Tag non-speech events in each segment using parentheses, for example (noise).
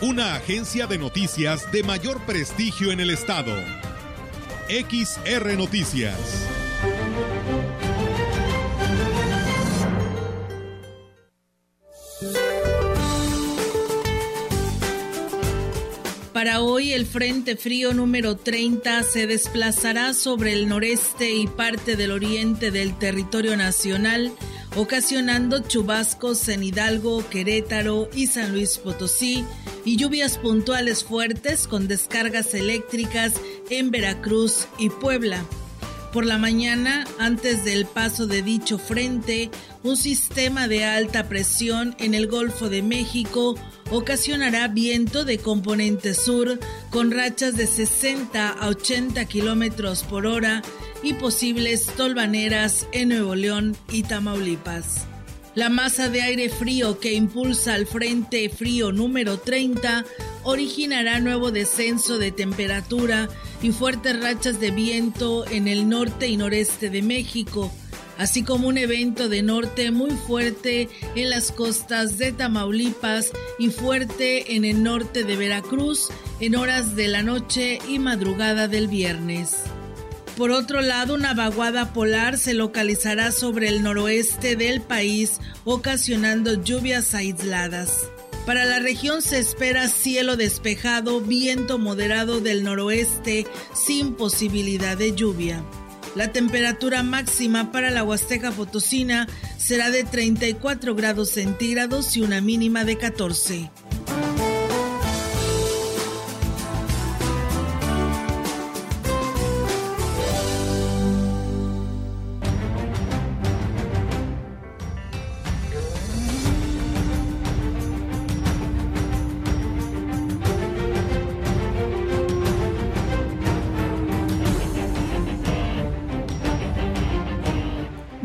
una agencia de noticias de mayor prestigio en el estado. XR Noticias. Para hoy el Frente Frío número 30 se desplazará sobre el noreste y parte del oriente del territorio nacional, ocasionando chubascos en Hidalgo, Querétaro y San Luis Potosí, y lluvias puntuales fuertes con descargas eléctricas en Veracruz y Puebla. Por la mañana, antes del paso de dicho frente, un sistema de alta presión en el Golfo de México ocasionará viento de componente sur con rachas de 60 a 80 kilómetros por hora y posibles tolvaneras en Nuevo León y Tamaulipas. La masa de aire frío que impulsa al Frente Frío número 30 originará nuevo descenso de temperatura y fuertes rachas de viento en el norte y noreste de México, así como un evento de norte muy fuerte en las costas de Tamaulipas y fuerte en el norte de Veracruz en horas de la noche y madrugada del viernes. Por otro lado, una vaguada polar se localizará sobre el noroeste del país, ocasionando lluvias aisladas. Para la región se espera cielo despejado, viento moderado del noroeste sin posibilidad de lluvia. La temperatura máxima para la Huasteca Potosina será de 34 grados centígrados y una mínima de 14.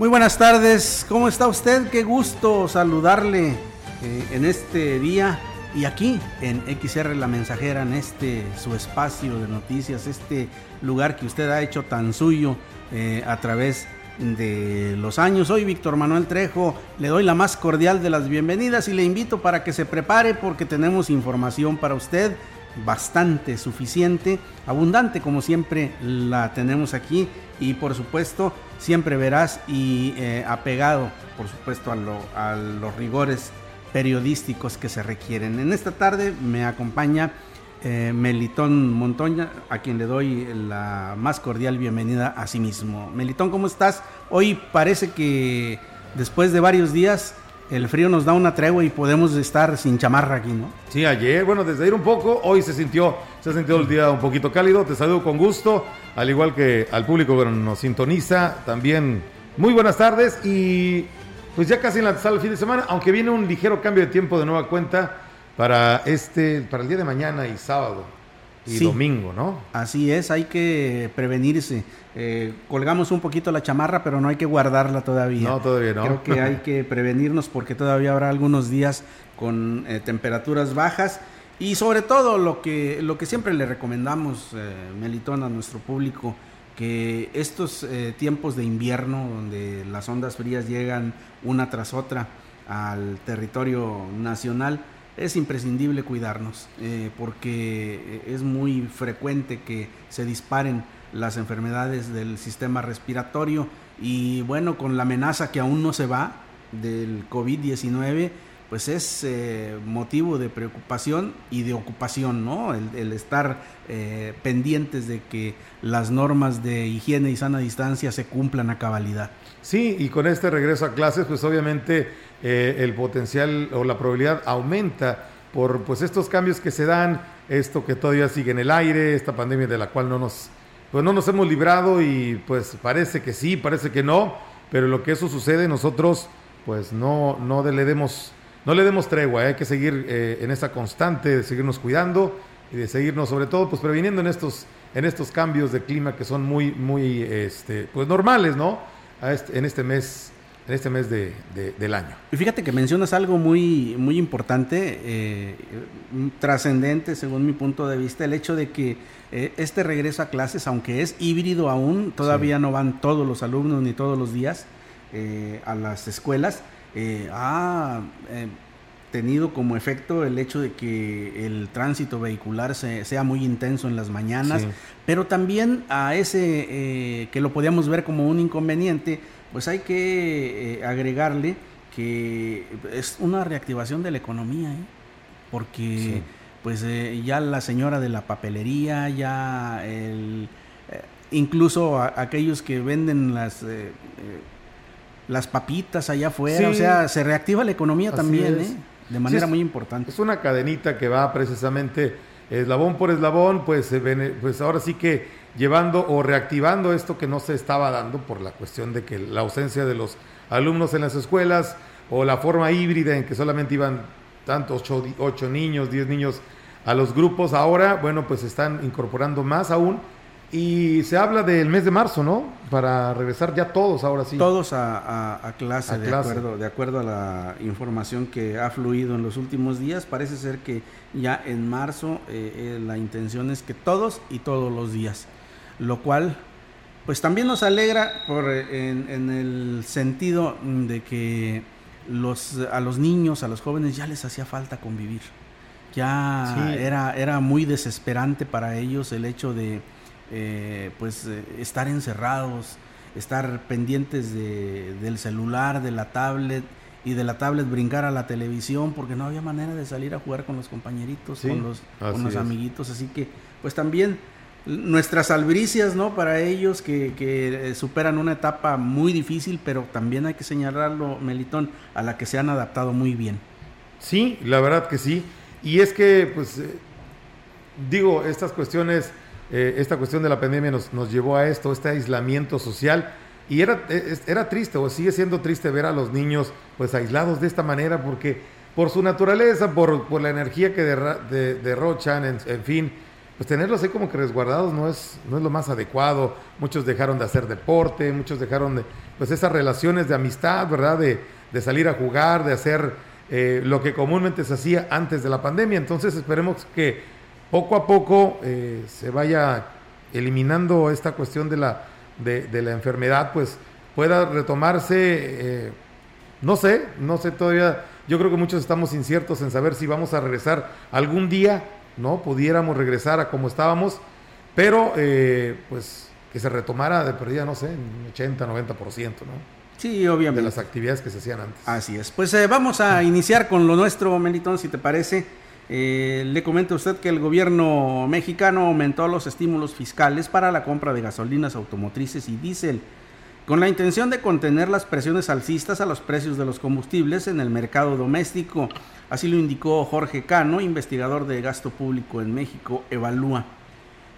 Muy buenas tardes, ¿cómo está usted? Qué gusto saludarle eh, en este día y aquí en XR La Mensajera, en este su espacio de noticias, este lugar que usted ha hecho tan suyo eh, a través de los años. Hoy Víctor Manuel Trejo le doy la más cordial de las bienvenidas y le invito para que se prepare porque tenemos información para usted bastante suficiente, abundante como siempre la tenemos aquí y por supuesto siempre verás y eh, apegado por supuesto a, los rigores periodísticos que se requieren. En esta tarde me acompaña eh, Melitón Montoña, a quien le doy la más cordial bienvenida a sí mismo. Melitón, ¿cómo estás? Hoy parece que después de varios días el frío nos da una tregua y podemos estar sin chamarra aquí, ¿no? Sí, ayer, bueno, desde ir un poco, hoy se sintió, se ha sentido el día un poquito cálido. Te saludo con gusto, al igual que al público que nos sintoniza. También muy buenas tardes y pues ya casi en la sala el fin de semana, aunque viene un ligero cambio de tiempo de nueva cuenta para este, para el día de mañana y sábado y domingo, ¿no? Así es, hay que prevenirse. Eh, colgamos un poquito la chamarra, pero no hay que guardarla todavía. No, todavía no. Creo que hay (laughs) que prevenirnos porque todavía habrá algunos días con eh, temperaturas bajas y sobre todo lo que, lo que siempre le recomendamos, eh, Melitón, a nuestro público, que estos tiempos de invierno, donde las ondas frías llegan una tras otra al territorio nacional, es imprescindible cuidarnos eh, porque es muy frecuente que se disparen las enfermedades del sistema respiratorio y bueno, con la amenaza que aún no se va del COVID-19, pues es eh, motivo de preocupación y de ocupación, ¿no? El, estar eh, pendientes de que las normas de higiene y sana distancia se cumplan a cabalidad. Sí, y con este regreso a clases, pues obviamente eh, el potencial o la probabilidad aumenta por pues estos cambios que se dan, esto que todavía sigue en el aire, esta pandemia de la cual no nos, pues no nos hemos librado y pues parece que sí, parece que no, pero lo que eso sucede nosotros pues no, no le demos no le demos tregua, hay que seguir eh, en esa constante de seguirnos cuidando y de seguirnos, sobre todo, pues previniendo en estos, en estos cambios de clima que son muy, muy, este, pues normales, ¿no? Este, en este mes en este mes de, del año. Y fíjate que mencionas algo muy, muy importante, eh, trascendente según mi punto de vista, el hecho de que eh, este regreso a clases, aunque es híbrido aún, todavía no van todos los alumnos ni todos los días eh, a las escuelas, ha tenido como efecto el hecho de que el tránsito vehicular sea muy intenso en las mañanas, pero también a ese que lo podíamos ver como un inconveniente, pues hay que eh, agregarle que es una reactivación de la economía, ¿eh? porque pues eh, ya la señora de la papelería, ya el, incluso aquellos que venden las las papitas allá afuera, o sea, se reactiva la economía también, de manera muy importante. Es una cadenita que va precisamente eslabón por eslabón, pues, pues ahora sí que llevando o reactivando esto que no se estaba dando por la cuestión de que la ausencia de los alumnos en las escuelas o la forma híbrida en que solamente iban tantos ocho, niños, diez niños a los grupos, ahora, bueno, pues están incorporando más aún. Y se habla del mes de marzo, ¿no? Para regresar ya todos ahora sí. Todos a, clase, de, Acuerdo, de acuerdo a la información que ha fluido en los últimos días. Parece ser que ya en marzo eh, eh, la intención es que todos y todos los días lo cual pues también nos alegra por, en, el sentido de que los, a los niños, a los jóvenes ya les hacía falta convivir. Ya era, era muy desesperante para ellos el hecho de eh, pues estar encerrados, estar pendientes de, del celular, de la tablet y de la tablet brincar a la televisión porque no había manera de salir a jugar con los compañeritos, con los, con los amiguitos. Así que pues también nuestras albricias, ¿no? Para ellos que, que, eh, superan una etapa muy difícil, pero también hay que señalarlo, Melitón, a la que se han adaptado muy bien. Sí, la verdad que sí. Y es que, pues, eh, digo, estas cuestiones, eh, esta cuestión de la pandemia nos, nos llevó a esto, este aislamiento social. Y era, era triste, o sigue siendo triste ver a los niños, pues, aislados de esta manera, porque por su naturaleza, por, por la energía que derrochan, en fin, pues tenerlos ahí como que resguardados no es, no es lo más adecuado. Muchos dejaron de hacer deporte, muchos dejaron de, pues esas relaciones de amistad, ¿verdad? De, de salir a jugar, de hacer eh, lo que comúnmente se hacía antes de la pandemia. Entonces esperemos que poco a poco eh, se vaya eliminando esta cuestión de la, de, la enfermedad, pues pueda retomarse, eh, no sé, no sé todavía, yo creo que muchos estamos inciertos en saber si vamos a regresar algún día ¿no? Pudiéramos regresar a como estábamos, pero eh, pues que se retomara de perdida, no sé, un 80, 90%, ¿no? Sí, obviamente. De las actividades que se hacían antes. Así es. Pues eh, vamos a iniciar con lo nuestro, Melitón, si te parece. Eh, le comento a usted que el gobierno mexicano aumentó los estímulos fiscales para la compra de gasolinas automotrices y diésel, con la intención de contener las presiones alcistas a los precios de los combustibles en el mercado doméstico. Así lo indicó Jorge Cano, investigador de gasto público en México, Evalúa.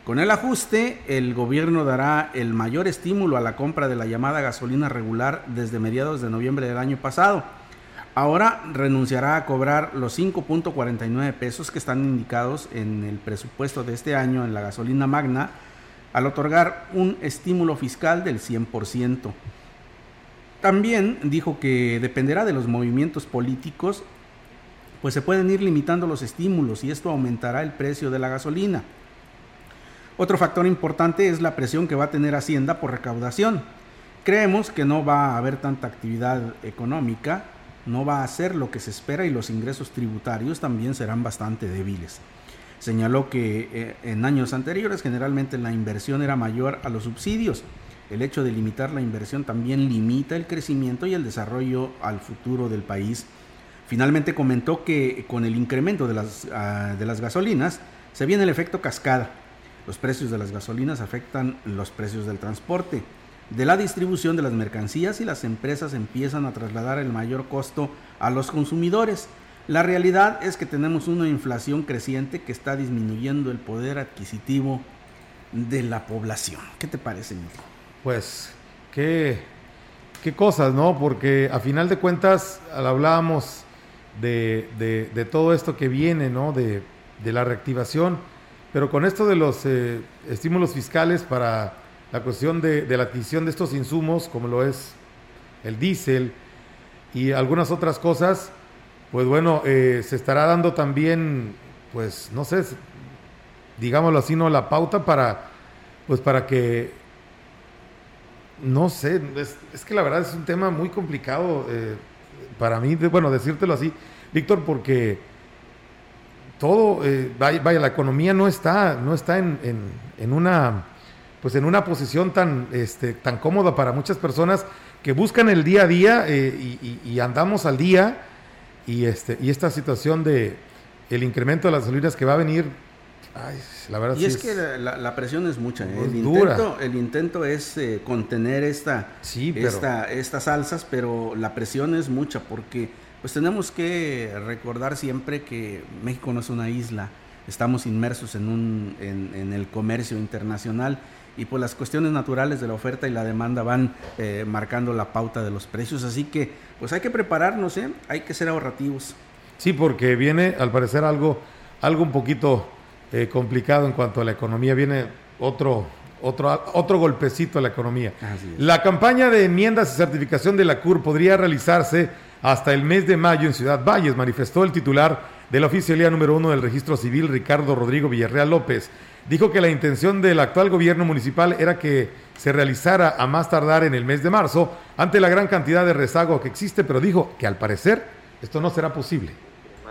Con el ajuste, el gobierno dará el mayor estímulo a la compra de la llamada gasolina regular desde mediados de noviembre del año pasado. Ahora renunciará a cobrar los 5.49 pesos que están indicados en el presupuesto de este año en la gasolina magna al otorgar un estímulo fiscal del 100%. También dijo que dependerá de los movimientos políticos pues se pueden ir limitando los estímulos y esto aumentará el precio de la gasolina. Otro factor importante es la presión que va a tener Hacienda por recaudación. Creemos que no va a haber tanta actividad económica, no va a ser lo que se espera y los ingresos tributarios también serán bastante débiles. Señaló que eh, en años anteriores generalmente la inversión era mayor a los subsidios. El hecho de limitar la inversión también limita el crecimiento y el desarrollo al futuro del país Finalmente comentó que con el incremento de las, ah, de las gasolinas se viene el efecto cascada. Los precios de las gasolinas afectan los precios del transporte, de la distribución de las mercancías y las empresas empiezan a trasladar el mayor costo a los consumidores. La realidad es que tenemos una inflación creciente que está disminuyendo el poder adquisitivo de la población. ¿Qué te parece, Miguel? Pues, qué, qué cosas, ¿no? Porque a final de cuentas, hablábamos de, de, todo esto que viene, ¿no? De, de, la reactivación, pero con esto de los eh, estímulos fiscales para la cuestión de, la adquisición de estos insumos, como lo es el diésel y algunas otras cosas, pues bueno, eh, se estará dando también, pues no sé, digámoslo así, no la pauta para, pues para que, no sé, es, que la verdad es un tema muy complicado eh, para mí, bueno, decírtelo así, Víctor, porque todo, eh, vaya, la economía no está, no está en, en, una, pues en una posición tan, este, tan cómoda para muchas personas que buscan el día a día eh, y, andamos al día y, este, y esta situación de el incremento de las gasolinas que va a venir, la verdad y es, que la, presión es mucha. ¿eh? el, intento, el intento es contener esta, esta, estas alzas, pero la presión es mucha porque pues tenemos que recordar siempre que México no es una isla, estamos inmersos en, un, en, el comercio internacional y pues las cuestiones naturales de la oferta y la demanda van eh, marcando la pauta de los precios, así que pues hay que prepararnos, ¿eh? hay que ser ahorrativos. Sí, porque viene al parecer algo, algo un poquito eh, complicado en cuanto a la economía, viene otro, otro, otro golpecito a la economía. La campaña de enmiendas y certificación de la CUR podría realizarse hasta el mes de mayo en Ciudad Valles, manifestó el titular de la oficialía número uno del registro civil, Ricardo Rodrigo Villarreal López. Dijo que la intención del actual gobierno municipal era que se realizara a más tardar en el mes de marzo ante la gran cantidad de rezago que existe, pero dijo que al parecer esto no será posible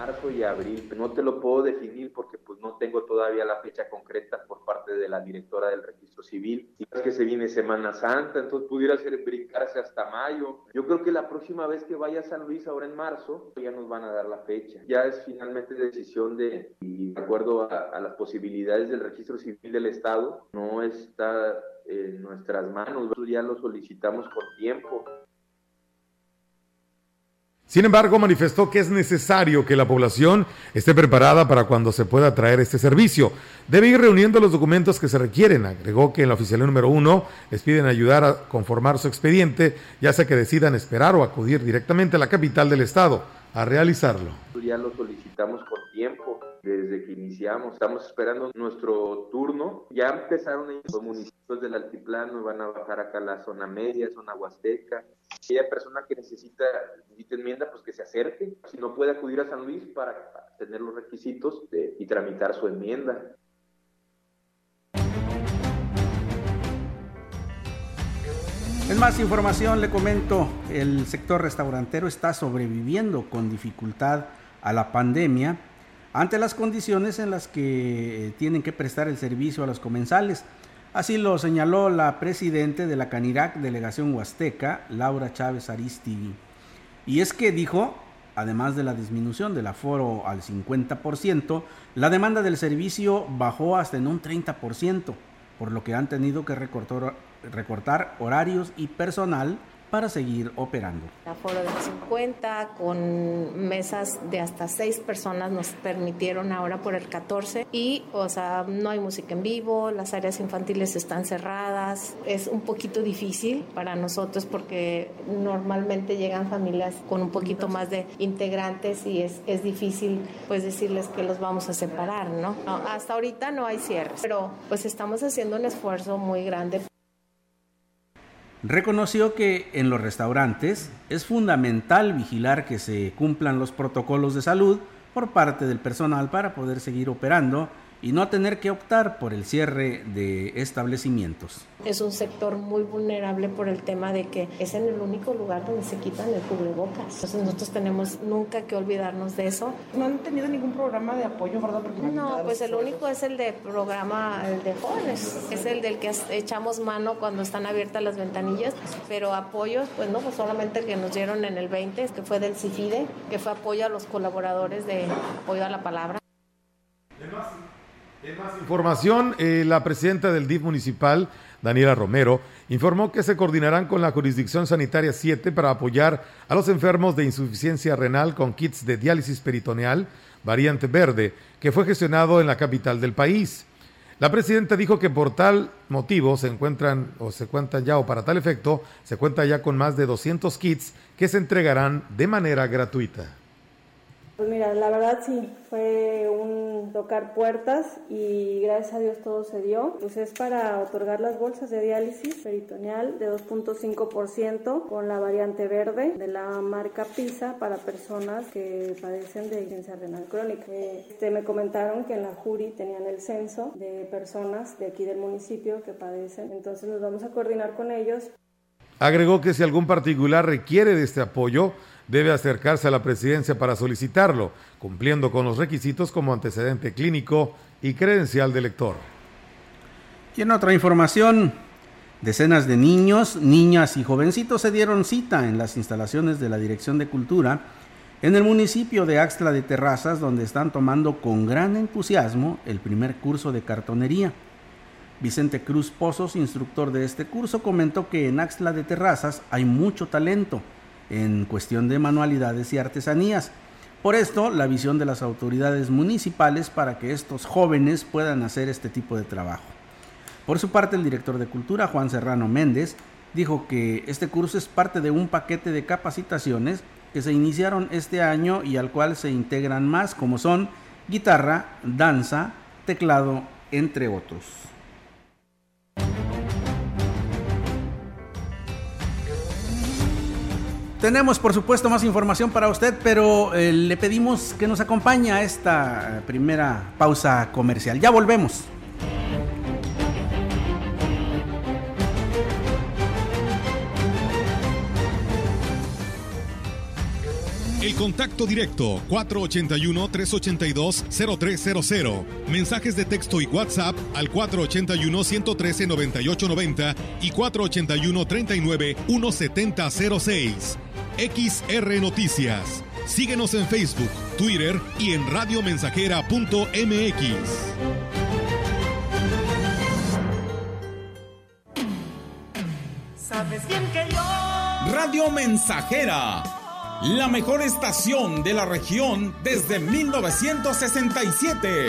marzo y abril. No te lo puedo definir porque no tengo todavía la fecha concreta por parte de la directora del registro civil. Y es que se viene Semana Santa, entonces pudiera ser brincarse hasta mayo. Yo creo que la próxima vez que vaya a San Luis ahora en marzo ya nos van a dar la fecha. Ya es finalmente decisión de, y de acuerdo a, a las posibilidades del registro civil del Estado, no está en nuestras manos. Ya lo solicitamos con tiempo. Sin embargo, manifestó que es necesario que la población esté preparada para cuando se pueda traer este servicio. Debe ir reuniendo los documentos que se requieren. Agregó que en la oficialía número uno les piden ayudar a conformar su expediente, ya sea que decidan esperar o acudir directamente a la capital del estado a realizarlo. Ya lo solicitamos con tiempo desde que iniciamos. Estamos esperando nuestro turno. Ya empezaron los municipios del altiplano, van a bajar acá a la zona media, zona huasteca, aquella persona que necesita, necesita enmienda, pues que se acerque. Si no puede acudir a San Luis para, tener los requisitos y tramitar su enmienda. En más información le comento, el sector restaurantero está sobreviviendo con dificultad a la pandemia ante las condiciones en las que tienen que prestar el servicio a los comensales. Así lo señaló la presidente de la Canirac Delegación Huasteca, Laura Chávez Aristigui. Y es que dijo, además de la disminución del aforo al 50%, la demanda del servicio bajó hasta en un 30%, por lo que han tenido que recortar horarios y personal para seguir operando. Aforo de 50 con mesas de hasta 6 personas nos permitieron ahora por el 14 y o sea, no hay música en vivo, las áreas infantiles están cerradas. Es un poquito difícil para nosotros porque normalmente llegan familias con un poquito más de integrantes y es, es difícil pues decirles que los vamos a separar, ¿no? ¿no? Hasta ahorita no hay cierres, pero pues estamos haciendo un esfuerzo muy grande Reconoció que en los restaurantes es fundamental vigilar que se cumplan los protocolos de salud por parte del personal para poder seguir operando y no tener que optar por el cierre de establecimientos. Es un sector muy vulnerable por el tema de que es en el único lugar donde se quitan el cubrebocas. Entonces nosotros tenemos nunca que olvidarnos de eso. No han tenido ningún programa de apoyo, ¿verdad? no, pues el único es el de programa el de jóvenes. Es el del que echamos mano cuando están abiertas las ventanillas, pero apoyos, pues no, pues solamente el que nos dieron en el 20, que fue del CIFIDE, que fue apoyo a los colaboradores de apoyo a la palabra. En más información, eh, la presidenta del DIF municipal, Daniela Romero, informó que se coordinarán con la Jurisdicción Sanitaria 7 para apoyar a los enfermos de insuficiencia renal con kits de diálisis peritoneal, variante verde, que fue gestionado en la capital del país. La presidenta dijo que por tal motivo se encuentran o se cuentan ya o para tal efecto se cuenta ya con más de 200 kits que se entregarán de manera gratuita Pues mira, la verdad sí, fue un tocar puertas y gracias a Dios todo se dio. Pues es para otorgar las bolsas de diálisis peritoneal de 2.5% con la variante verde de la marca PISA para personas que padecen de insuficiencia renal crónica. Este, me comentaron que en la jury tenían el censo de personas de aquí del municipio que padecen, entonces nos vamos a coordinar con ellos. Agregó que si algún particular requiere de este apoyo, debe acercarse a la presidencia para solicitarlo, cumpliendo con los requisitos como antecedente clínico y credencial de lector. Y en otra información, decenas de niños, niñas y jovencitos se dieron cita en las instalaciones de la Dirección de Cultura en el municipio de Axtla de Terrazas, donde están tomando con gran entusiasmo el primer curso de cartonería. Vicente Cruz Pozos, instructor de este curso, comentó que en Axtla de Terrazas hay mucho talento en cuestión de manualidades y artesanías. Por esto, la visión de las autoridades municipales para que estos jóvenes puedan hacer este tipo de trabajo. Por su parte, el director de Cultura, Juan Serrano Méndez, dijo que este curso es parte de un paquete de capacitaciones que se iniciaron este año y al cual se integran más como son guitarra, danza, teclado, entre otros. Tenemos, por supuesto, más información para usted, pero eh, le pedimos que nos acompañe a esta primera pausa comercial. Ya volvemos. El contacto directo 481-382-0300. Mensajes de texto y WhatsApp al 481-113-9890 y 481-39-1706. XR Noticias. Síguenos en Facebook, Twitter y en radiomensajera.mx. ¿Sabes bien que yo? Radio Mensajera. La mejor estación de la región desde 1967.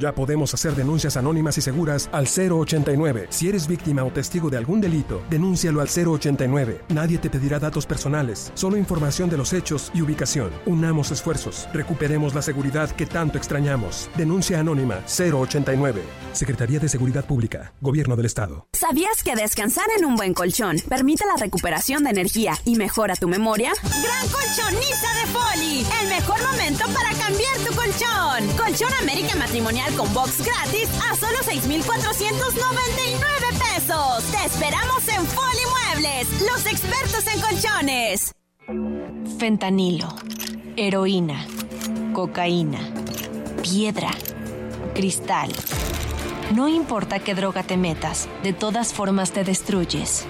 Ya podemos hacer denuncias anónimas y seguras al 089. Si eres víctima o testigo de algún delito, denúncialo al 089. Nadie te pedirá datos personales, solo información de los hechos y ubicación. Unamos esfuerzos, recuperemos la seguridad que tanto extrañamos. Denuncia anónima 089. Secretaría de Seguridad Pública, Gobierno del Estado. ¿Sabías que descansar en un buen colchón permite la recuperación de energía y mejora tu memoria? Gran colchonista de Foli, el mejor momento para cambiar tu colchón. Colchón América Matrimonial con box gratis a solo 6,499 pesos. Te esperamos en Foli Muebles, los expertos en colchones. Fentanilo, heroína, cocaína, piedra, cristal. No importa qué droga te metas, de todas formas te destruyes.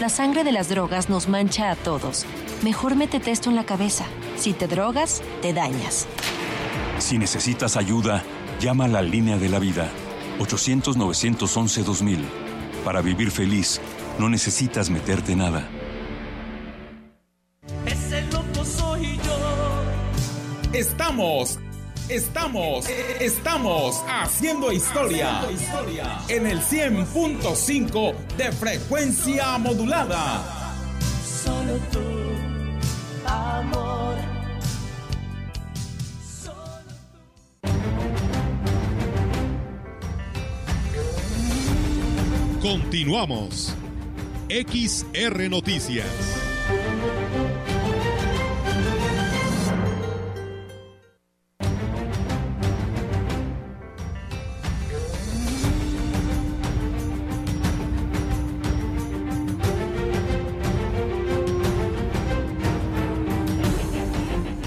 La sangre de las drogas nos mancha a todos. Mejor métete esto en la cabeza. Si te drogas, te dañas. Si necesitas ayuda, Llama a la línea de la vida 800-911-2000. Para vivir feliz, no necesitas meterte nada. Ese loco soy yo. Estamos, estamos, estamos haciendo historia, haciendo historia. en el 100.5 de frecuencia modulada. Solo tú, amor. Continuamos. XR Noticias.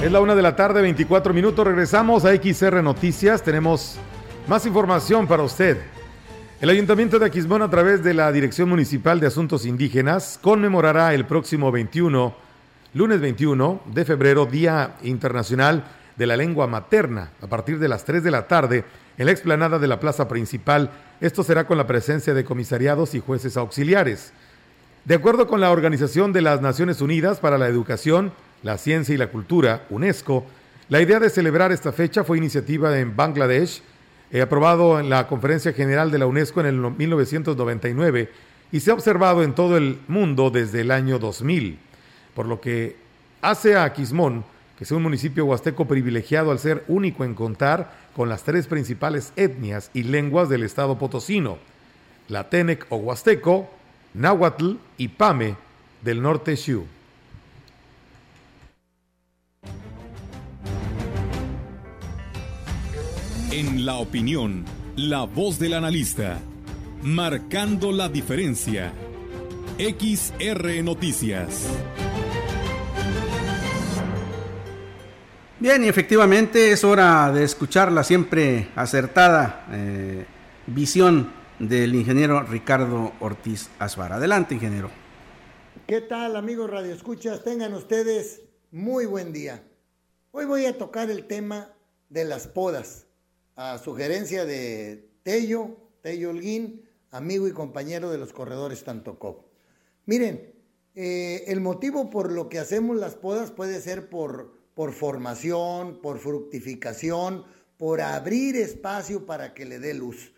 Es la una de la tarde, 24 minutos. Regresamos a XR Noticias. Tenemos más información para usted. El Ayuntamiento de Aquismón, a través de la Dirección Municipal de Asuntos Indígenas, conmemorará el próximo 21, lunes 21 de febrero, Día Internacional de la Lengua Materna, a partir de las 3 de la tarde, en la explanada de la plaza principal. Esto será con la presencia de comisariados y jueces auxiliares. De acuerdo con la Organización de las Naciones Unidas para la Educación, la Ciencia y la Cultura, UNESCO, la idea de celebrar esta fecha fue iniciativa en Bangladesh, eh, aprobado en la Conferencia General de la UNESCO en el 1999 y se ha observado en todo el mundo desde el año 2000, por lo que hace a Quismón que sea un municipio huasteco privilegiado al ser único en contar con las tres principales etnias y lenguas del estado potosino, la Tenec o huasteco, Náhuatl y Pame del norte Xiu. En la opinión, la voz del analista, marcando la diferencia. XR Noticias. Bien, y efectivamente es hora de escuchar la siempre acertada eh, visión del ingeniero Ricardo Ortiz Asbar. Adelante, ingeniero. ¿Qué tal, amigos Radio Escuchas? Tengan ustedes muy buen día. Hoy voy a tocar el tema de las podas a sugerencia de Tello, Tello Holguín, amigo y compañero de los corredores Tantocop. Miren, eh, el motivo por lo que hacemos las podas puede ser por, por formación, por fructificación, por abrir espacio para que le dé luz.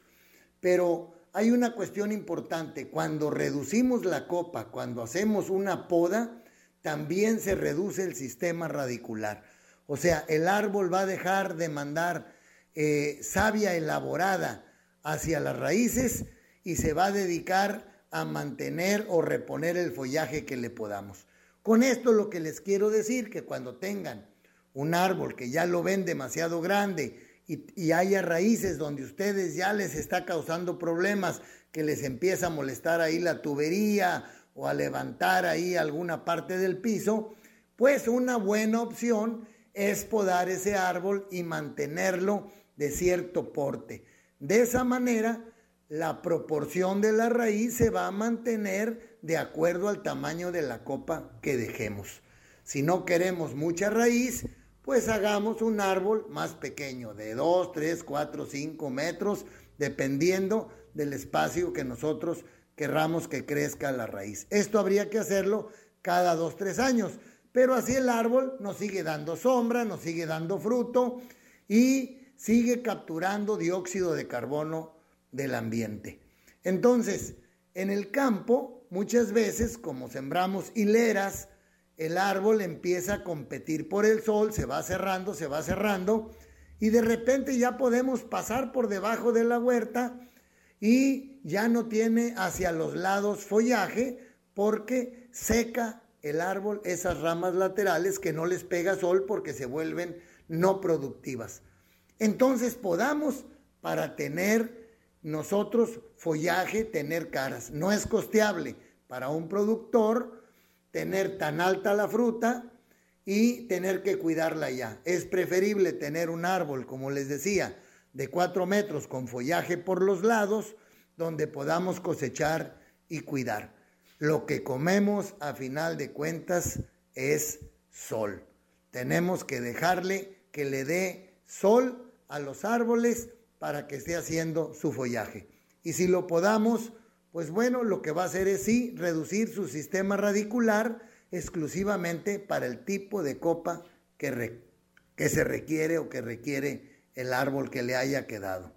Pero hay una cuestión importante, cuando reducimos la copa, cuando hacemos una poda, también se reduce el sistema radicular. O sea, el árbol va a dejar de mandar eh, savia elaborada hacia las raíces y se va a dedicar a mantener o reponer el follaje que le podamos. Con esto lo que les quiero decir, que cuando tengan un árbol que ya lo ven demasiado grande y, y, haya raíces donde ustedes ya les está causando problemas, que les empieza a molestar ahí la tubería o a levantar ahí alguna parte del piso, pues una buena opción es podar ese árbol y mantenerlo de cierto porte. De esa manera, la proporción de la raíz se va a mantener de acuerdo al tamaño de la copa que dejemos. Si no queremos mucha raíz, pues hagamos un árbol más pequeño, de 2, 3, 4, 5 metros, dependiendo del espacio que nosotros querramos que crezca la raíz. Esto habría que hacerlo cada 2, 3 años, pero así el árbol nos sigue dando sombra, nos sigue dando fruto y sigue capturando dióxido de carbono del ambiente. Entonces, en el campo, muchas veces, como sembramos hileras, el árbol empieza a competir por el sol, se va cerrando, se va cerrando, y de repente ya podemos pasar por debajo de la huerta y ya no tiene hacia los lados follaje porque seca el árbol esas ramas laterales que no les pega sol porque se vuelven no productivas entonces podamos para tener nosotros follaje, tener caras. No es costeable para un productor tener tan alta la fruta y tener que cuidarla ya. Es preferible tener un árbol, como les decía, de cuatro metros con follaje por los lados, donde podamos cosechar y cuidar. Lo que comemos a final de cuentas es sol. Tenemos que dejarle que le dé sol a los árboles para que esté haciendo su follaje. Y si lo podamos, pues bueno, lo que va a hacer es sí reducir su sistema radicular exclusivamente para el tipo de copa que, que se requiere o que requiere el árbol que le haya quedado.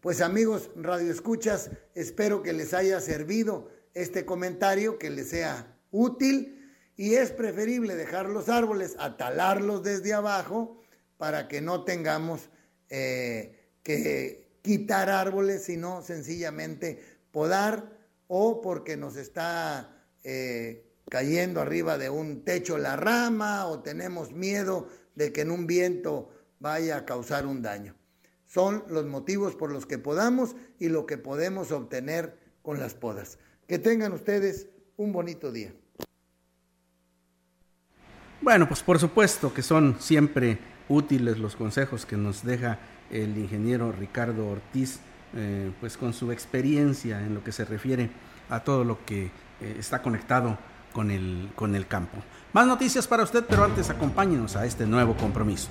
Pues amigos Radio Escuchas, espero que les haya servido este comentario, que les sea útil y es preferible dejar los árboles, atalarlos desde abajo para que no tengamos eh, que quitar árboles, sino sencillamente podar o porque nos está eh, cayendo arriba de un techo la rama o tenemos miedo de que en un viento vaya a causar un daño. Son los motivos por los que podamos y lo que podemos obtener con las podas. Que tengan ustedes un bonito día. Bueno, pues por supuesto que son siempre útiles los consejos que nos deja el ingeniero Ricardo Ortiz, eh, pues con su experiencia en lo que se refiere a todo lo que eh, está conectado con el, con el campo. Más noticias para usted, pero antes acompáñenos a este nuevo compromiso.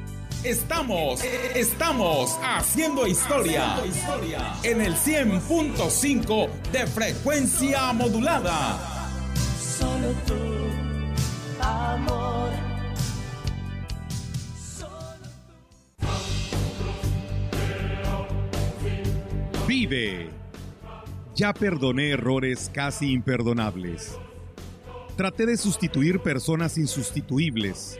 Estamos, estamos haciendo historia en el 100.5 de frecuencia modulada. Solo tú, amor. Vive. Ya perdoné errores casi imperdonables. Traté de sustituir personas insustituibles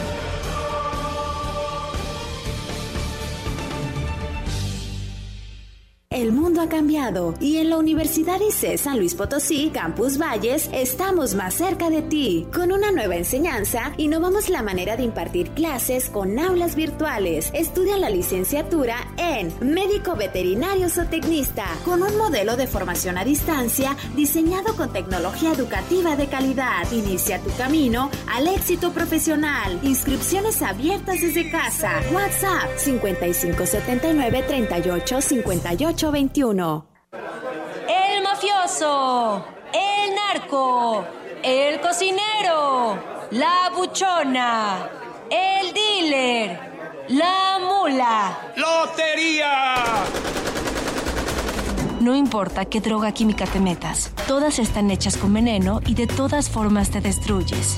El mundo ha cambiado y en la Universidad ICE San Luis Potosí, Campus Valles, estamos más cerca de ti. Con una nueva enseñanza, innovamos la manera de impartir clases con aulas virtuales. Estudia la licenciatura en Médico Veterinario Zootecnista, con un modelo de formación a distancia diseñado con tecnología educativa de calidad. Inicia tu camino al éxito profesional. Inscripciones abiertas desde casa. WhatsApp 5579 38 58 21 El mafioso, el narco, el cocinero, la buchona, el dealer, la mula. ¡Lotería! No importa qué droga química te metas, todas están hechas con veneno y de todas formas te destruyes.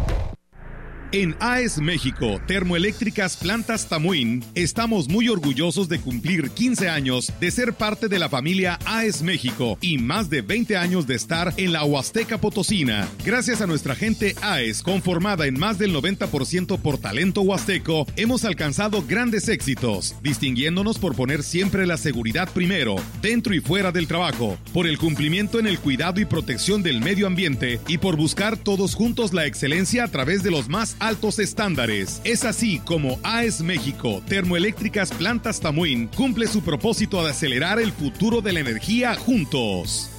En AES México, Termoeléctricas Plantas Tamuín, estamos muy orgullosos de cumplir 15 años de ser parte de la familia AES México y más de 20 años de estar en la Huasteca Potosina. Gracias a nuestra gente AES, conformada en más del 90% por talento huasteco, hemos alcanzado grandes éxitos, distinguiéndonos por poner siempre la seguridad primero, dentro y fuera del trabajo, por el cumplimiento en el cuidado y protección del medio ambiente y por buscar todos juntos la excelencia a través de los más altos estándares. Es así como AES México, Termoeléctricas Plantas Tamuín, cumple su propósito de acelerar el futuro de la energía juntos.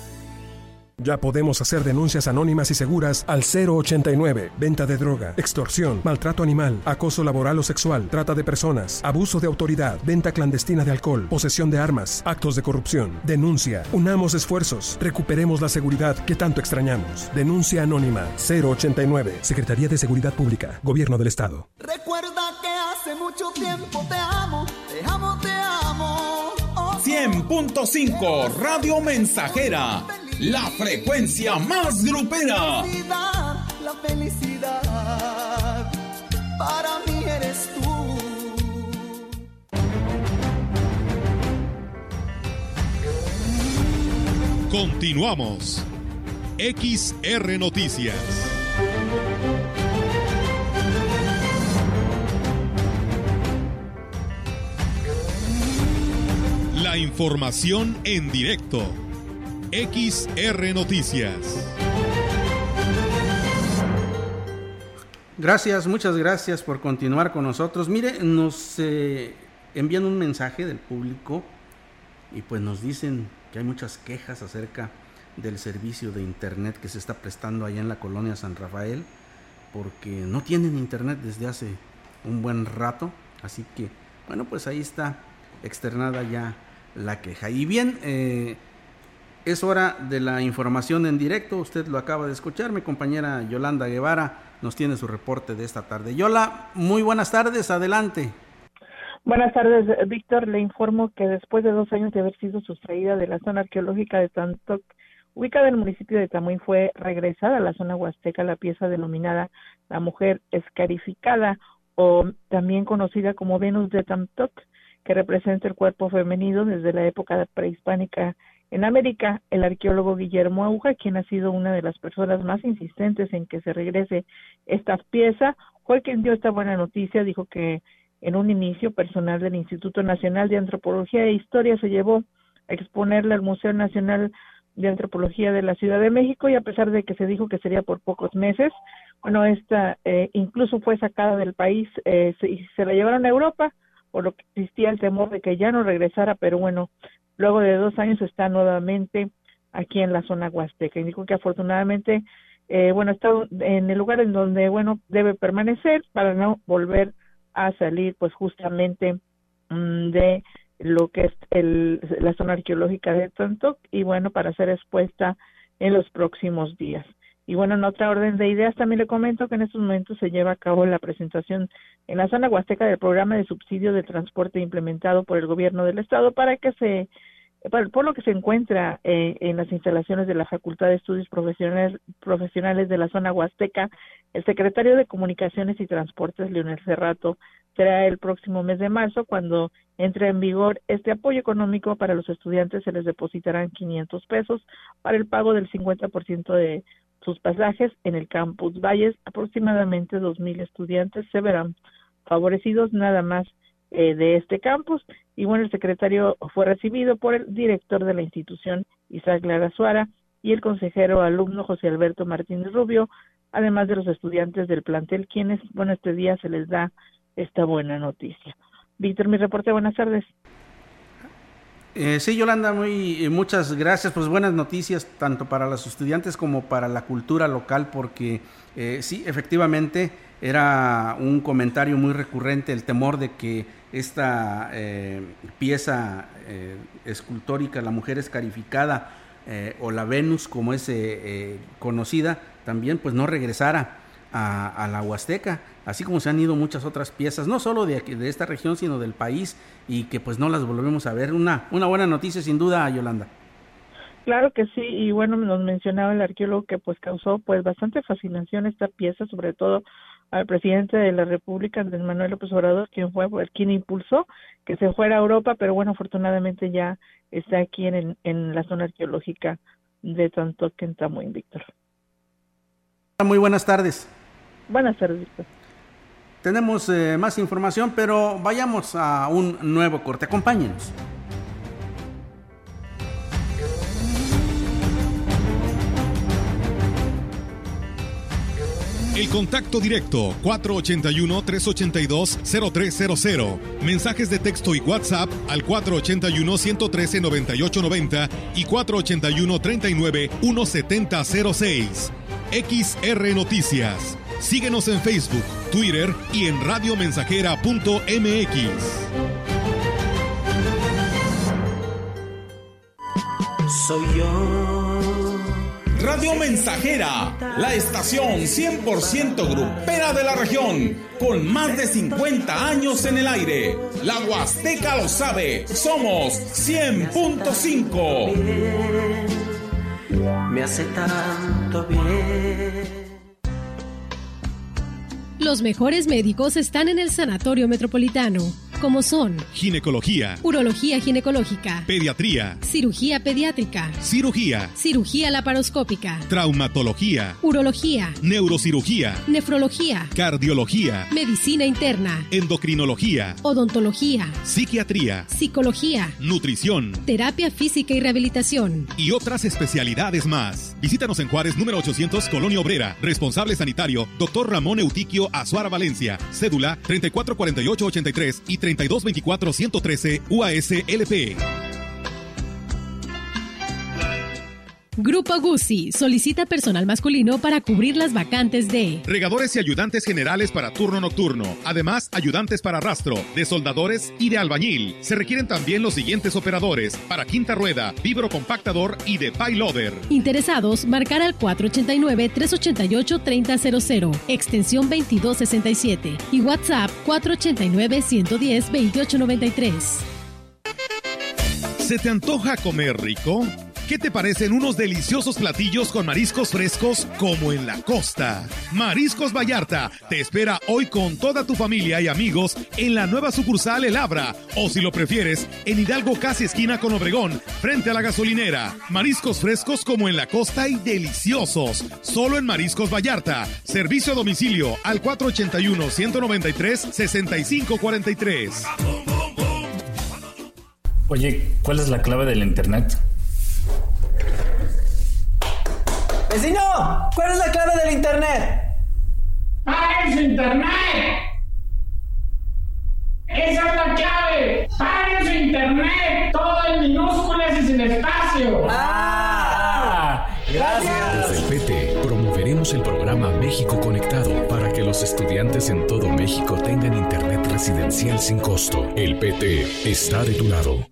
Ya podemos hacer denuncias anónimas y seguras al 089. Venta de droga, extorsión, maltrato animal, acoso laboral o sexual, trata de personas, abuso de autoridad, venta clandestina de alcohol, posesión de armas, actos de corrupción. Denuncia. Unamos esfuerzos. Recuperemos la seguridad que tanto extrañamos. Denuncia anónima 089. Secretaría de Seguridad Pública. Gobierno del Estado. Recuerda que hace mucho tiempo te amo. 100.5 Radio Mensajera, la frecuencia más grupera. Felicidad, la felicidad, para mí eres tú. Continuamos. XR Noticias. Información en directo. XR Noticias. Gracias, muchas gracias por continuar con nosotros. Mire, nos eh, envían un mensaje del público y pues nos dicen que hay muchas quejas acerca del servicio de internet que se está prestando allá en la colonia San Rafael porque no tienen internet desde hace un buen rato. Así que, bueno, pues ahí está externada ya la queja. Y bien, eh, es hora de la información en directo. Usted lo acaba de escuchar. Mi compañera Yolanda Guevara nos tiene su reporte de esta tarde. Yola, muy buenas tardes. Adelante. Buenas tardes, Víctor. Le informo que después de dos años de haber sido sustraída de la zona arqueológica de Tantoc, ubicada en el municipio de Tamuín, fue regresada a la zona huasteca la pieza denominada La Mujer Escarificada o también conocida como Venus de Tantoc, que representa el cuerpo femenino desde la época prehispánica en América. El arqueólogo Guillermo Aguja, quien ha sido una de las personas más insistentes en que se regrese esta pieza, fue quien dio esta buena noticia, dijo que en un inicio personal del Instituto Nacional de Antropología e Historia se llevó a exponerla al Museo Nacional de Antropología de la Ciudad de México y a pesar de que se dijo que sería por pocos meses, bueno, esta eh, incluso fue sacada del país eh, y se la llevaron a Europa, por lo que existía el temor de que ya no regresara, pero bueno, luego de dos años está nuevamente aquí en la zona huasteca. Y dijo que afortunadamente, eh, bueno, está en el lugar en donde, bueno, debe permanecer para no volver a salir, pues justamente mmm, de lo que es el, la zona arqueológica de Tontoc y bueno, para ser expuesta en los próximos días. Y bueno, en otra orden de ideas también le comento que en estos momentos se lleva a cabo la presentación en la zona huasteca del programa de subsidio de transporte implementado por el gobierno del estado para que se por lo que se encuentra eh, en las instalaciones de la Facultad de Estudios Profesionales, Profesionales de la zona Huasteca, el secretario de Comunicaciones y Transportes, Leonel Cerrato, será el próximo mes de marzo cuando entre en vigor este apoyo económico para los estudiantes. Se les depositarán 500 pesos para el pago del 50% de sus pasajes en el campus Valles. Aproximadamente 2.000 estudiantes se verán favorecidos nada más eh, de este campus. Y bueno, el secretario fue recibido por el director de la institución, Isaac Lara Suara, y el consejero alumno José Alberto Martínez Rubio, además de los estudiantes del plantel, quienes, bueno, este día se les da esta buena noticia. Víctor, mi reporte, buenas tardes. Eh, sí, Yolanda, muy, muchas gracias. Pues buenas noticias tanto para los estudiantes como para la cultura local, porque eh, sí, efectivamente era un comentario muy recurrente el temor de que esta eh, pieza eh, escultórica, la mujer escarificada eh, o la Venus como es eh, conocida, también pues no regresara a, a, la Huasteca, así como se han ido muchas otras piezas, no solo de, aquí, de esta región, sino del país, y que pues no las volvemos a ver. Una, una buena noticia sin duda, Yolanda. Claro que sí, y bueno, nos mencionaba el arqueólogo que pues causó pues bastante fascinación esta pieza, sobre todo al presidente de la República, Andrés Manuel López Obrador, quien fue pues, quien impulsó que se fuera a Europa, pero bueno, afortunadamente ya está aquí en, en la zona arqueológica de Tantoc en Tamuín, Víctor. Muy buenas tardes. Buenas tardes, Víctor. Tenemos eh, más información, pero vayamos a un nuevo corte. Acompáñenos. El contacto directo 481-382-0300. Mensajes de texto y WhatsApp al 481-113-9890 y 481-39-1706. XR Noticias. Síguenos en Facebook, Twitter y en radiomensajera.mx. Soy yo. Radio Mensajera, la estación 100% grupera de la región, con más de 50 años en el aire. La Huasteca lo sabe, somos 100.5. Me hace tanto bien. Los mejores médicos están en el Sanatorio Metropolitano, como son Ginecología, Urología Ginecológica, Pediatría, Cirugía Pediátrica, Cirugía, Cirugía Laparoscópica, Traumatología, Urología, Neurocirugía, Nefrología, Cardiología, Medicina Interna, Endocrinología, Odontología, Psiquiatría, Psicología, Nutrición, Terapia Física y Rehabilitación. y otras especialidades más. Visítanos en Juárez, número 800, Colonia Obrera. Responsable sanitario, Dr. Ramón Eutiquio Azuara Valencia. Cédula 344883 y 3224-113 UASLP. Grupo Guzzi solicita personal masculino para cubrir las vacantes de Regadores y ayudantes generales para turno nocturno. Además, ayudantes para rastro, de soldadores y de albañil. Se requieren también los siguientes operadores para quinta rueda, vibro compactador y de payloader. Interesados, marcar al 489-388-3000, extensión 2267 y WhatsApp 489-110-2893. ¿Se te antoja comer rico? ¿Qué te parecen unos deliciosos platillos con mariscos frescos como en la costa? Mariscos Vallarta te espera hoy con toda tu familia y amigos en la nueva sucursal El Abra o si lo prefieres en Hidalgo casi esquina con Obregón frente a la gasolinera. Mariscos frescos como en la costa y deliciosos. Solo en Mariscos Vallarta. Servicio a domicilio al 481 193 6543. Oye, ¿cuál es la clave del internet? ¡Vecino! ¿Cuál es la clave del internet? ¡Paguen su internet! ¡Esa es la clave! ¡Paguen su internet! Todo en minúsculas y sin espacio. ¡Ah! ¡Gracias! Desde el PT promoveremos el programa México Conectado para que los estudiantes en todo México tengan internet residencial sin costo. El PT está de tu lado.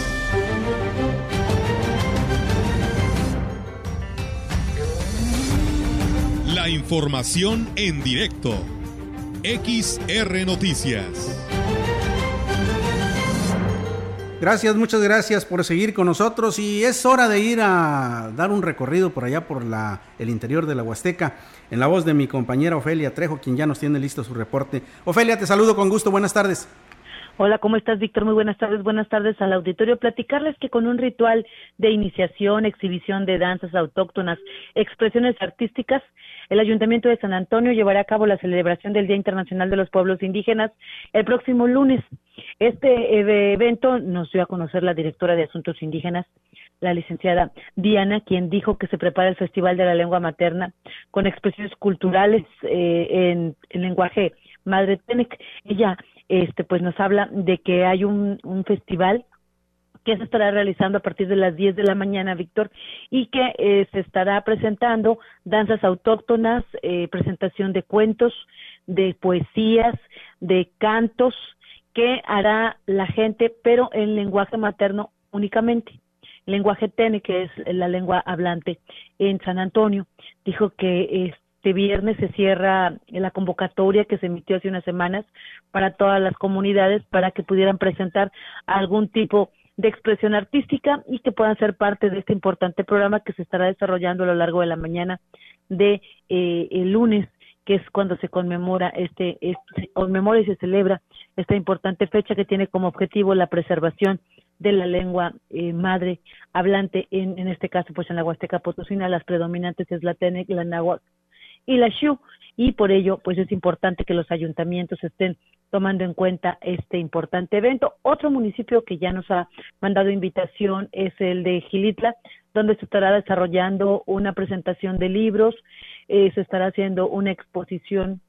La información en directo. XR Noticias. Gracias, muchas gracias por seguir con nosotros y es hora de ir a dar un recorrido por allá por la, el interior de la Huasteca en la voz de mi compañera Ofelia Trejo, quien ya nos tiene listo su reporte. Ofelia, te saludo con gusto, buenas tardes. Hola, ¿cómo estás, Víctor? Muy buenas tardes. Buenas tardes al auditorio. Platicarles que con un ritual de iniciación, exhibición de danzas autóctonas, expresiones artísticas, el Ayuntamiento de San Antonio llevará a cabo la celebración del Día Internacional de los Pueblos Indígenas el próximo lunes. Este eh, evento nos dio a conocer la directora de Asuntos Indígenas, la licenciada Diana, quien dijo que se prepara el Festival de la Lengua Materna con expresiones culturales eh, en, en lenguaje madre Tenec. Ella este pues nos habla de que hay un, un festival que se estará realizando a partir de las 10 de la mañana, Víctor, y que eh, se estará presentando danzas autóctonas, eh, presentación de cuentos, de poesías, de cantos, que hará la gente, pero en lenguaje materno únicamente. Lenguaje TENE, que es la lengua hablante en San Antonio, dijo que este viernes se cierra la convocatoria que se emitió hace unas semanas para todas las comunidades para que pudieran presentar algún tipo de expresión artística y que puedan ser parte de este importante programa que se estará desarrollando a lo largo de la mañana de eh, el lunes que es cuando se conmemora este, este se conmemora y se celebra esta importante fecha que tiene como objetivo la preservación de la lengua eh, madre hablante, en, en este caso pues en la Huasteca Potosina las predominantes es la Tenec, la Nahuatl y la Shu y por ello pues es importante que los ayuntamientos estén tomando en cuenta este importante evento. Otro municipio que ya nos ha mandado invitación es el de Gilitla, donde se estará desarrollando una presentación de libros, eh, se estará haciendo una exposición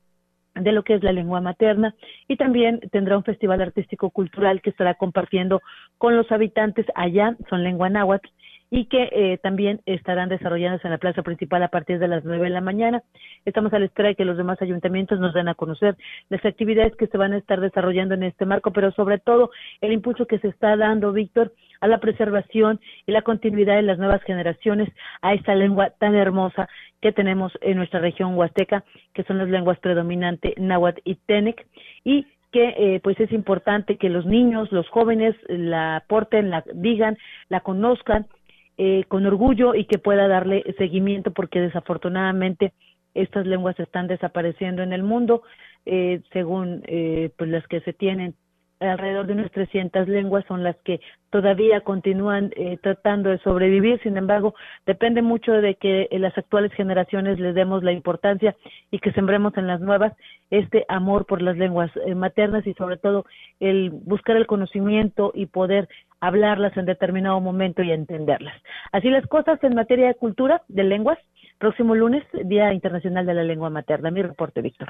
de lo que es la lengua materna y también tendrá un festival artístico cultural que estará compartiendo con los habitantes allá, son lengua náhuatl, y que eh, también estarán desarrollándose en la plaza principal a partir de las nueve de la mañana. Estamos a la espera de que los demás ayuntamientos nos den a conocer las actividades que se van a estar desarrollando en este marco, pero sobre todo el impulso que se está dando, Víctor, a la preservación y la continuidad de las nuevas generaciones a esta lengua tan hermosa que tenemos en nuestra región huasteca, que son las lenguas predominantes náhuatl y tenec, y que eh, pues es importante que los niños, los jóvenes la aporten, la digan, la conozcan eh, con orgullo y que pueda darle seguimiento porque desafortunadamente estas lenguas están desapareciendo en el mundo eh, según eh, pues las que se tienen alrededor de unas 300 lenguas son las que todavía continúan eh, tratando de sobrevivir. Sin embargo, depende mucho de que las actuales generaciones les demos la importancia y que sembremos en las nuevas este amor por las lenguas eh, maternas y sobre todo el buscar el conocimiento y poder hablarlas en determinado momento y entenderlas. Así las cosas en materia de cultura, de lenguas. Próximo lunes, Día Internacional de la Lengua Materna. Mi reporte, Víctor.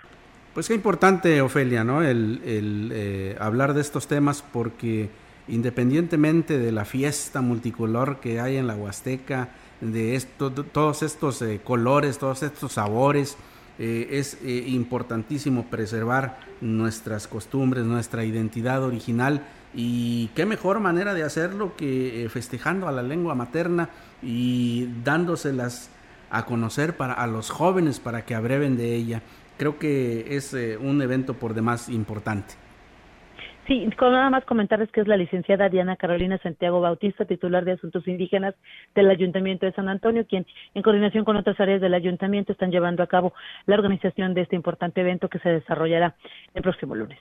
Pues qué importante, Ofelia, ¿no? El, eh, hablar de estos temas porque independientemente de la fiesta multicolor que hay en la Huasteca, de esto, todos estos eh, colores, todos estos sabores, eh, es eh, importantísimo preservar nuestras costumbres, nuestra identidad original y qué mejor manera de hacerlo que eh, festejando a la lengua materna y dándoselas a conocer para a los jóvenes para que abreven de ella creo que es eh, un evento por demás importante. Sí, con nada más comentarles que es la licenciada Diana Carolina Santiago Bautista, titular de Asuntos Indígenas del Ayuntamiento de San Antonio, quien en coordinación con otras áreas del Ayuntamiento están llevando a cabo la organización de este importante evento que se desarrollará el próximo lunes.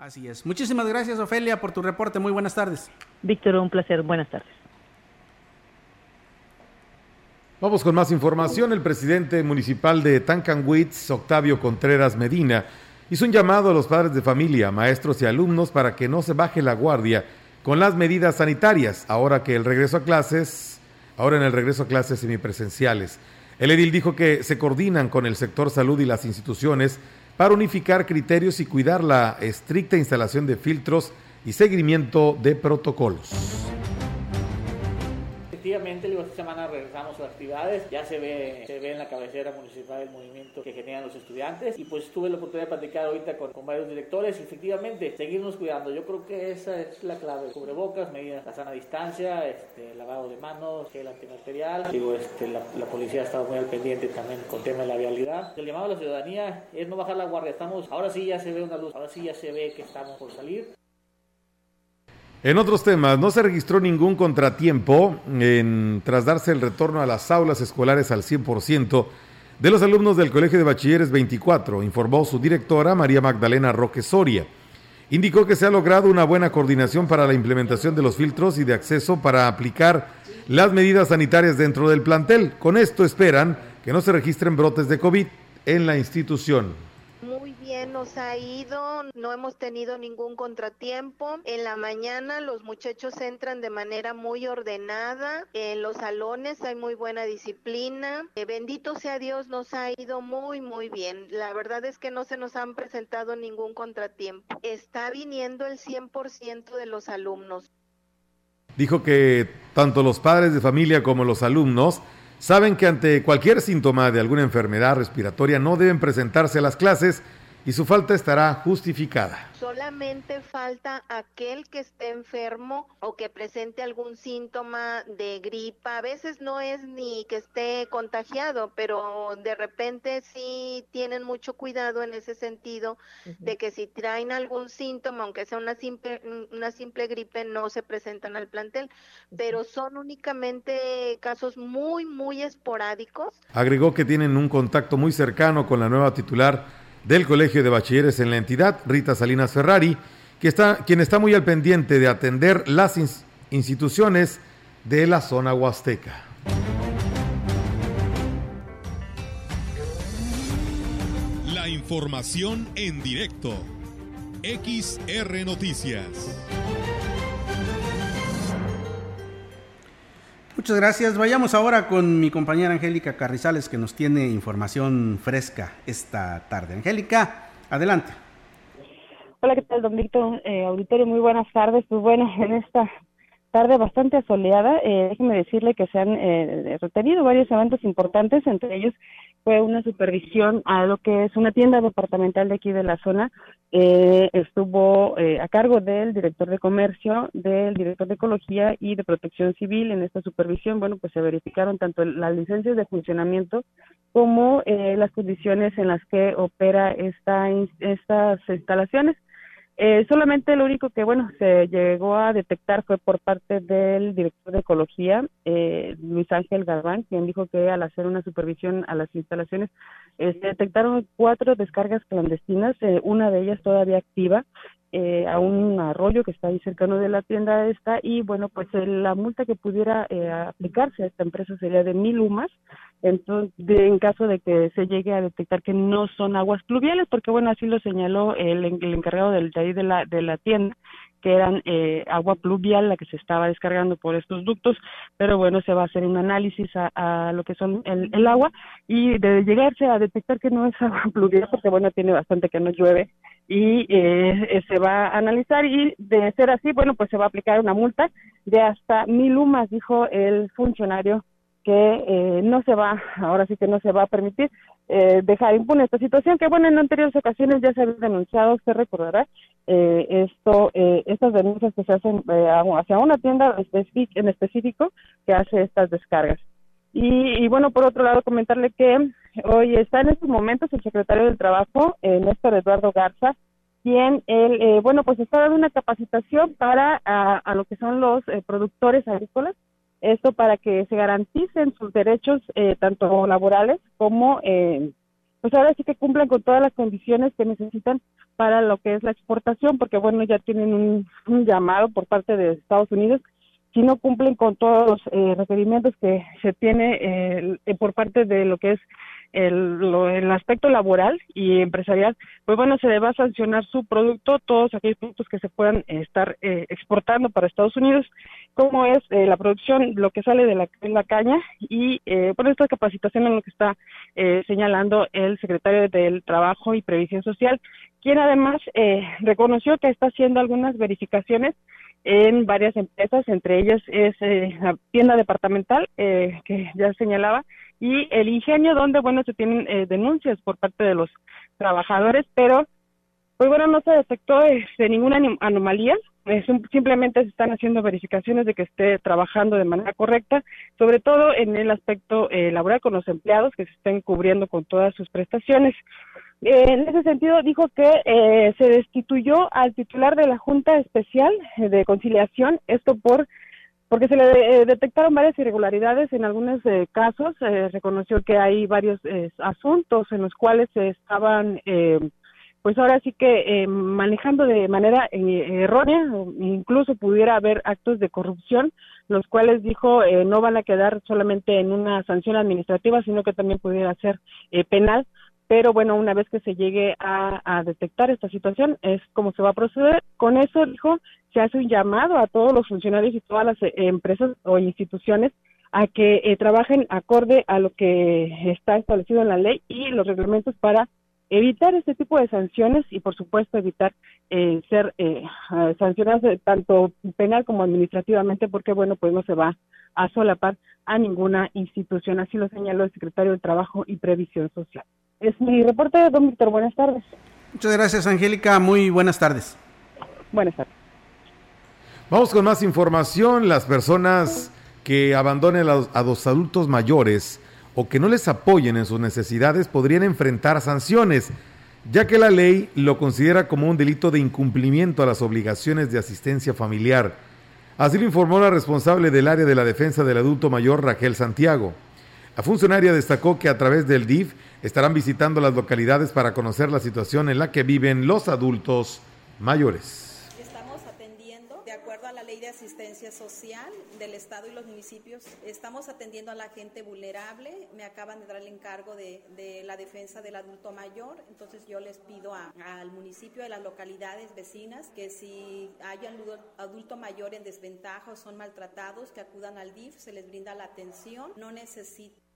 Así es. Muchísimas gracias, Ofelia, por tu reporte. Muy buenas tardes. Víctor, un placer. Buenas tardes. Vamos con más información. El presidente municipal de Tancanwitz, Octavio Contreras Medina, hizo un llamado a los padres de familia, maestros y alumnos para que no se baje la guardia con las medidas sanitarias, ahora que el regreso a clases, ahora en el regreso a clases semipresenciales. El edil dijo que se coordinan con el sector salud y las instituciones para unificar criterios y cuidar la estricta instalación de filtros y seguimiento de protocolos efectivamente, digo, esta semana regresamos a actividades, ya se ve, se ve en la cabecera municipal el movimiento que generan los estudiantes. Y pues tuve la oportunidad de platicar ahorita con, con varios directores. Y efectivamente seguirnos cuidando, yo creo que esa es la clave, cubrebocas, medidas, la sana distancia, este, lavado de manos, gel antibacterial, digo, este, la, la policía ha estado muy al pendiente también con tema de la vialidad, el llamado a la ciudadanía es no bajar la guardia, estamos, ahora sí ya se ve una luz, ahora sí ya se ve que estamos por salir, en otros temas, no se registró ningún contratiempo en, tras darse el retorno a las aulas escolares al 100% de los alumnos del Colegio de Bachilleres 24, informó su directora María Magdalena Roque Soria. Indicó que se ha logrado una buena coordinación para la implementación de los filtros y de acceso para aplicar las medidas sanitarias dentro del plantel. Con esto esperan que no se registren brotes de COVID en la institución nos ha ido, no hemos tenido ningún contratiempo. En la mañana los muchachos entran de manera muy ordenada, en los salones hay muy buena disciplina. Eh, bendito sea Dios, nos ha ido muy, muy bien. La verdad es que no se nos han presentado ningún contratiempo. Está viniendo el 100% de los alumnos. Dijo que tanto los padres de familia como los alumnos saben que ante cualquier síntoma de alguna enfermedad respiratoria no deben presentarse a las clases y su falta estará justificada. Solamente falta aquel que esté enfermo o que presente algún síntoma de gripa. A veces no es ni que esté contagiado, pero de repente sí tienen mucho cuidado en ese sentido de que si traen algún síntoma, aunque sea una simple, una simple gripe, no se presentan al plantel. Pero son únicamente casos muy, muy esporádicos. Agregó que tienen un contacto muy cercano con la nueva titular del Colegio de Bachilleres en la entidad, Rita Salinas Ferrari, que está, quien está muy al pendiente de atender las instituciones de la zona huasteca. La información en directo. XR Noticias. Muchas gracias. Vayamos ahora con mi compañera Angélica Carrizales que nos tiene información fresca esta tarde. Angélica, adelante. Hola, ¿qué tal, don Víctor? Eh, auditorio, muy buenas tardes. Pues bueno, en esta tarde bastante soleada, eh, déjeme decirle que se han eh, retenido varios eventos importantes, entre ellos fue una supervisión a lo que es una tienda departamental de aquí de la zona. Eh, estuvo eh, a cargo del director de comercio, del director de ecología y de protección civil en esta supervisión. Bueno, pues se verificaron tanto las licencias de funcionamiento como eh, las condiciones en las que opera esta, estas instalaciones. Eh, solamente lo único que, bueno, se llegó a detectar fue por parte del director de Ecología, eh, Luis Ángel Galván, quien dijo que al hacer una supervisión a las instalaciones, eh, se detectaron cuatro descargas clandestinas, eh, una de ellas todavía activa, eh, a un arroyo que está ahí cercano de la tienda esta y bueno pues eh, la multa que pudiera eh, aplicarse a esta empresa sería de mil UMAS. Entonces de, en caso de que se llegue a detectar que no son aguas pluviales porque bueno así lo señaló el, el encargado del de ahí de la de la tienda que eran eh, agua pluvial la que se estaba descargando por estos ductos, pero bueno, se va a hacer un análisis a, a lo que son el, el, agua y de llegarse a detectar que no es (laughs) agua pluvial, porque bueno, tiene bastante que no llueve, y eh, se va a analizar y de ser así, bueno, pues se va a aplicar una multa de hasta mil UMAS, dijo el funcionario que eh, no se va, ahora sí que no se va a permitir eh, dejar impune esta situación, que bueno, en anteriores ocasiones ya se había denunciado, usted recordará, eh, esto, eh, estas denuncias que se hacen eh, hacia una tienda en específico que hace estas descargas. Y, y, bueno, por otro lado, comentarle que hoy está en estos momentos el secretario del Trabajo, eh, Néstor Eduardo Garza, quien, él, eh, bueno, pues está dando una capacitación para a, lo que son los productores agrícolas, esto para que se garanticen sus derechos eh, tanto laborales como eh, pues ahora sí que cumplan con todas las condiciones que necesitan para lo que es la exportación porque bueno ya tienen un, un llamado por parte de Estados Unidos. Si no cumplen con todos los eh, requerimientos que se tiene eh, por parte de lo que es el, lo, el aspecto laboral y empresarial, pues bueno, se le va a sancionar su producto, todos aquellos productos que se puedan estar eh, exportando para Estados Unidos, como es eh, la producción, lo que sale de la, caña y, eh, esta capacitación es lo que está eh, señalando el secretario del Trabajo y Previsión Social, quien además eh, reconoció que está haciendo algunas verificaciones en varias empresas, entre ellas es eh, la tienda departamental que ya señalaba y el ingenio donde bueno se tienen eh, denuncias por parte de los trabajadores, pero pues bueno no se detectó este, ninguna anomalía, eh, simplemente se están haciendo verificaciones de que esté trabajando de manera correcta, sobre todo en el aspecto eh, laboral con los empleados que se estén cubriendo con todas sus prestaciones. Eh, en ese sentido, dijo que eh, se destituyó al titular de la Junta Especial de Conciliación, esto por porque se le eh, detectaron varias irregularidades en algunos eh, casos, eh, reconoció que hay varios asuntos en los cuales se estaban, pues ahora sí que manejando de manera errónea, incluso pudiera haber actos de corrupción, los cuales dijo no van a quedar solamente en una sanción administrativa, sino que también pudiera ser penal pero bueno, una vez que se llegue a, detectar esta situación, es como se va a proceder. Con eso, dijo, se hace un llamado a todos los funcionarios y todas las eh, empresas o instituciones a que eh, trabajen acorde a lo que está establecido en la ley y los reglamentos para evitar este tipo de sanciones y, por supuesto, evitar eh, ser eh, sancionados tanto penal como administrativamente, porque, bueno, pues no se va a solapar a ninguna institución. Así lo señaló el secretario de Trabajo y Previsión Social. Es mi reporte, don Víctor. Buenas tardes. Muchas gracias, Angélica. Muy buenas tardes. Buenas tardes. Vamos con más información. Las personas que abandonen a los, a los adultos mayores o que no les apoyen en sus necesidades podrían enfrentar sanciones, ya que la ley lo considera como un delito de incumplimiento a las obligaciones de asistencia familiar. Así lo informó la responsable del área de la defensa del adulto mayor, Raquel Santiago. La funcionaria destacó que a través del DIF estarán visitando las localidades para conocer la situación en la que viven los adultos mayores a la ley de asistencia social del Estado y los municipios, estamos atendiendo a la gente vulnerable. Me acaban de dar el encargo de, de la defensa del adulto mayor, entonces yo les pido a, al municipio, de las localidades vecinas, que si hay adulto mayor en desventaja o son maltratados, que acudan al DIF, se les brinda la atención, no necesitan.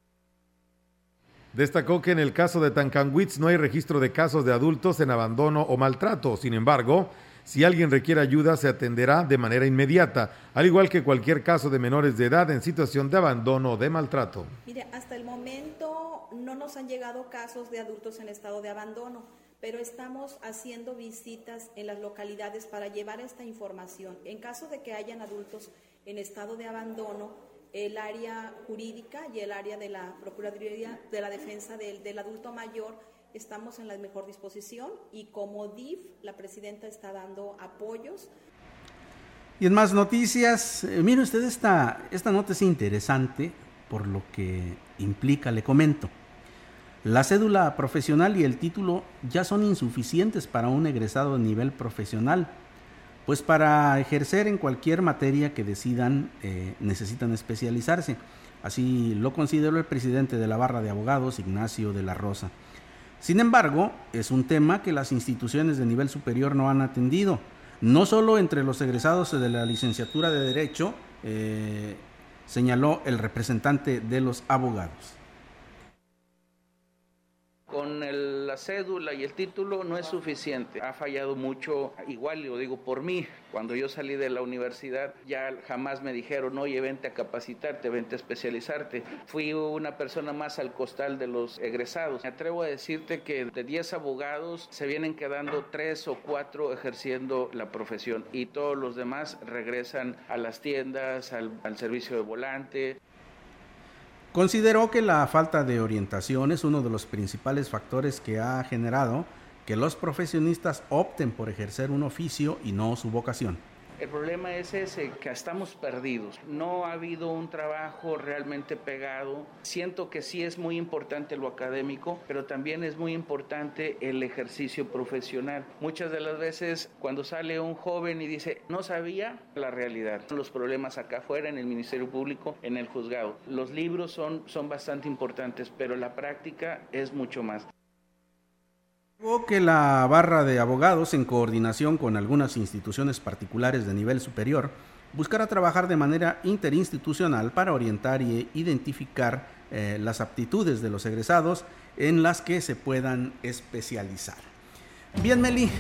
Destacó que en el caso de Tancanwitz no hay registro de casos de adultos en abandono o maltrato. Sin embargo, si alguien requiere ayuda, se atenderá de manera inmediata, al igual que cualquier caso de menores de edad en situación de abandono o de maltrato. Mire, hasta el momento no nos han llegado casos de adultos en estado de abandono, pero estamos haciendo visitas en las localidades para llevar esta información. En caso de que hayan adultos en estado de abandono, el área jurídica y el área de la Procuraduría de la Defensa del, del Adulto Mayor estamos en la mejor disposición y como DIF, la presidenta está dando apoyos. Y en más noticias, eh, mire usted, esta, esta nota es interesante por lo que implica, le comento. La cédula profesional y el título ya son insuficientes para un egresado de nivel profesional, pues para ejercer en cualquier materia que decidan eh, necesitan especializarse. Así lo consideró el presidente de la barra de abogados, Ignacio de la Rosa. Sin embargo, es un tema que las instituciones de nivel superior no han atendido, no solo entre los egresados de la licenciatura de Derecho, eh, señaló el representante de los abogados con la cédula y el título no es suficiente. Ha fallado mucho, igual lo digo por mí, cuando yo salí de la universidad ya jamás me dijeron, oye, vente a capacitarte, vente a especializarte. Fui una persona más al costal de los egresados. Me atrevo a decirte que de 10 abogados se vienen quedando 3 o 4 ejerciendo la profesión y todos los demás regresan a las tiendas, al servicio de volante. Consideró que la falta de orientación es uno de los principales factores que ha generado que los profesionistas opten por ejercer un oficio y no su vocación. El problema es ese, que estamos perdidos. No ha habido un trabajo realmente pegado. Siento que sí es muy importante lo académico, pero también es muy importante el ejercicio profesional. Muchas de las veces cuando sale un joven y dice, no sabía la realidad, los problemas acá afuera, en el Ministerio Público, en el juzgado. Los libros son, son bastante importantes, pero la práctica es mucho más que la barra de abogados, en coordinación con algunas instituciones particulares de nivel superior, buscará trabajar de manera interinstitucional para orientar y identificar eh, las aptitudes de los egresados en las que se puedan especializar. Bien, Meli.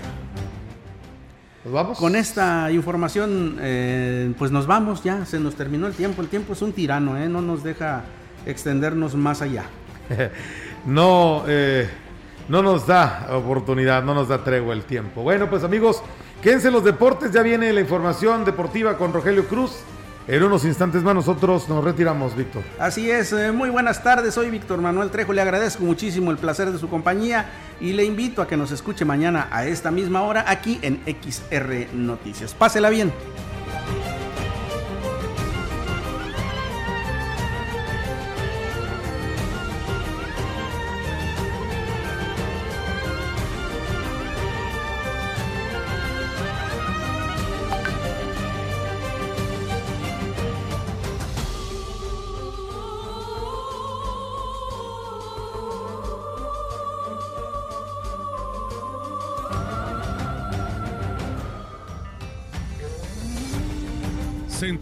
Nos vamos. Con esta información, eh, pues nos vamos ya, se nos terminó el tiempo. El tiempo es un tirano, ¿eh? no nos deja extendernos más allá. (laughs) no, eh, no nos da oportunidad, no nos da tregua el tiempo. Bueno, pues amigos, quédense en los deportes, ya viene la información deportiva con Rogelio Cruz. En unos instantes más nosotros nos retiramos, Víctor. Así es, eh, muy buenas tardes, soy Víctor Manuel Trejo, le agradezco muchísimo el placer de su compañía y le invito a que nos escuche mañana a esta misma hora aquí en XR Noticias. Pásela bien.